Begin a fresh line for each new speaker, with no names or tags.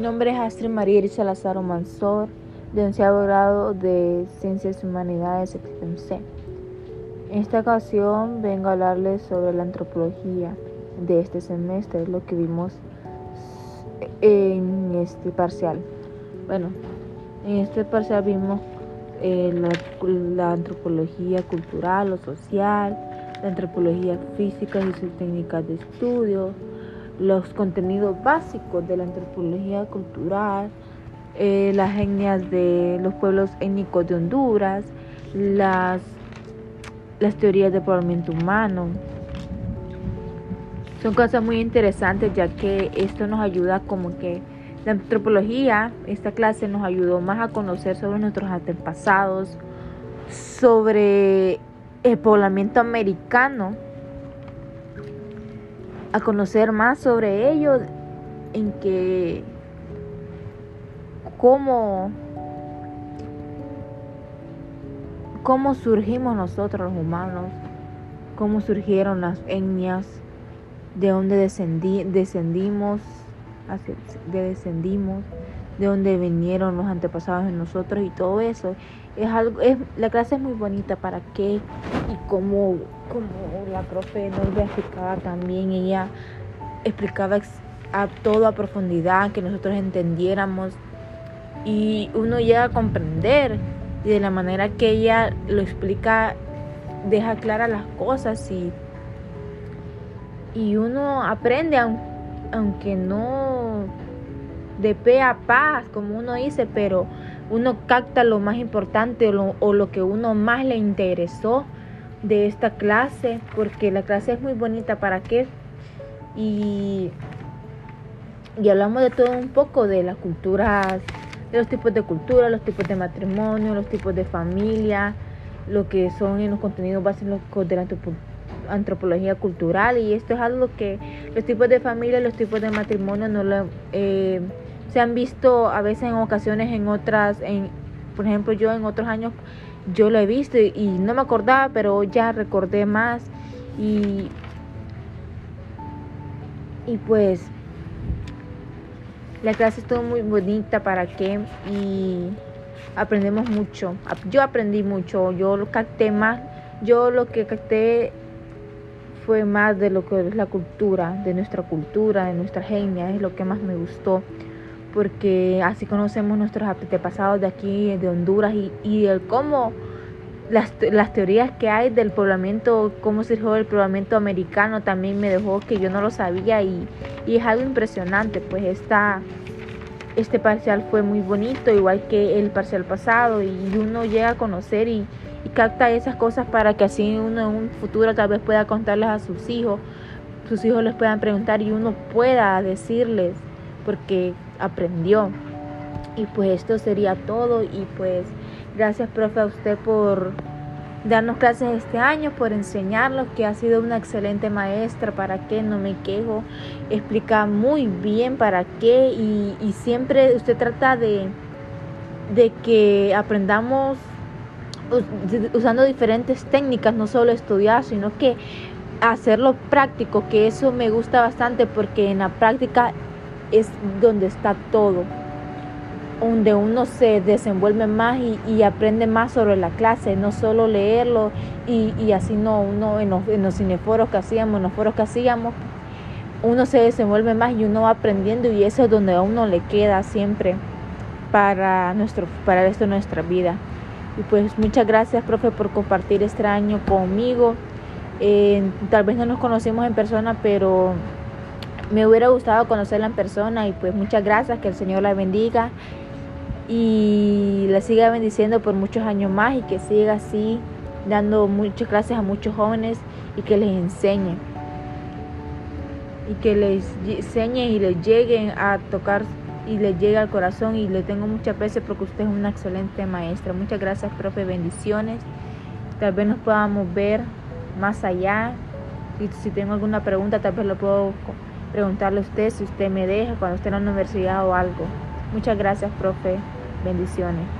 Mi nombre es Astrid María Elisa Lazaro Mansor, de onceavo grado de Ciencias Humanidades C. En esta ocasión vengo a hablarles sobre la antropología de este semestre, lo que vimos en este parcial. Bueno, en este parcial vimos eh, la, antropología cultural o social, la antropología física y sus técnicas de estudio, los contenidos básicos de la antropología cultural, eh, las etnias de los pueblos étnicos de Honduras, las, las teorías de poblamiento humano. Son cosas muy interesantes ya que esto nos ayuda como que la antropología, esta clase nos ayudó más a conocer sobre nuestros antepasados, sobre el poblamiento americano a conocer más sobre ello, en que cómo, cómo surgimos nosotros los humanos, cómo surgieron las etnias, de dónde descendí, descendimos, de descendimos, de dónde vinieron los antepasados de nosotros y todo eso. Es algo, es, la clase es muy bonita para qué y cómo como la profe Norma explicaba también, ella explicaba a todo a profundidad, que nosotros entendiéramos. Y uno llega a comprender y de la manera que ella lo explica deja claras las cosas y, y uno aprende aunque no de pe a paz como uno dice pero uno capta lo más importante o lo, o lo que uno más le interesó de esta clase porque la clase es muy bonita para qué y, y hablamos de todo un poco de las culturas de los tipos de cultura los tipos de matrimonio los tipos de familia lo que son en los contenidos básicos de la antropología cultural y esto es algo que los tipos de familia los tipos de matrimonio no lo, eh, se han visto a veces en ocasiones en otras en por ejemplo yo en otros años yo lo he visto y no me acordaba, pero ya recordé más. Y, y pues la clase estuvo muy bonita para que y aprendemos mucho. Yo aprendí mucho, yo lo capté más, yo lo que capté fue más de lo que es la cultura, de nuestra cultura, de nuestra genia, es lo que más me gustó porque así conocemos nuestros antepasados de aquí, de Honduras, y, y el cómo las, las, teorías que hay del poblamiento, cómo surgió el poblamiento americano, también me dejó que yo no lo sabía y, y es algo impresionante, pues esta, este parcial fue muy bonito, igual que el parcial pasado, y uno llega a conocer y, y capta esas cosas para que así uno en un futuro tal vez pueda contarles a sus hijos, sus hijos les puedan preguntar y uno pueda decirles porque aprendió. Y pues esto sería todo. Y pues gracias profe a usted por darnos clases este año, por enseñarnos, que ha sido una excelente maestra, para qué, no me quejo, explica muy bien para qué. Y, y siempre usted trata de, de que aprendamos usando diferentes técnicas, no solo estudiar, sino que hacerlo práctico, que eso me gusta bastante porque en la práctica es donde está todo, donde uno se desenvuelve más y, aprende más sobre la clase, no solo leerlo y, así no, uno en los, en los cineforos que hacíamos, en los foros que hacíamos, uno se desenvuelve más y uno va aprendiendo y eso es donde a uno le queda siempre para, nuestro, para esto nuestra vida. Y pues muchas gracias, profe, por compartir este año conmigo. Eh, tal vez no nos conocimos en persona, pero me hubiera gustado conocerla en persona y pues muchas gracias, que el Señor la bendiga y la siga bendiciendo por muchos años más y que siga así dando muchas clases a muchos jóvenes y que les enseñe y que les enseñe y les lleguen a tocar y les llegue al corazón y le tengo mucha aprecio porque usted es una excelente maestra. Muchas gracias, profe, bendiciones. Tal vez nos podamos ver más allá. Y si tengo alguna pregunta, tal vez lo puedo preguntarle a usted si usted me deja cuando esté en la universidad o algo. Muchas gracias, profe. Bendiciones.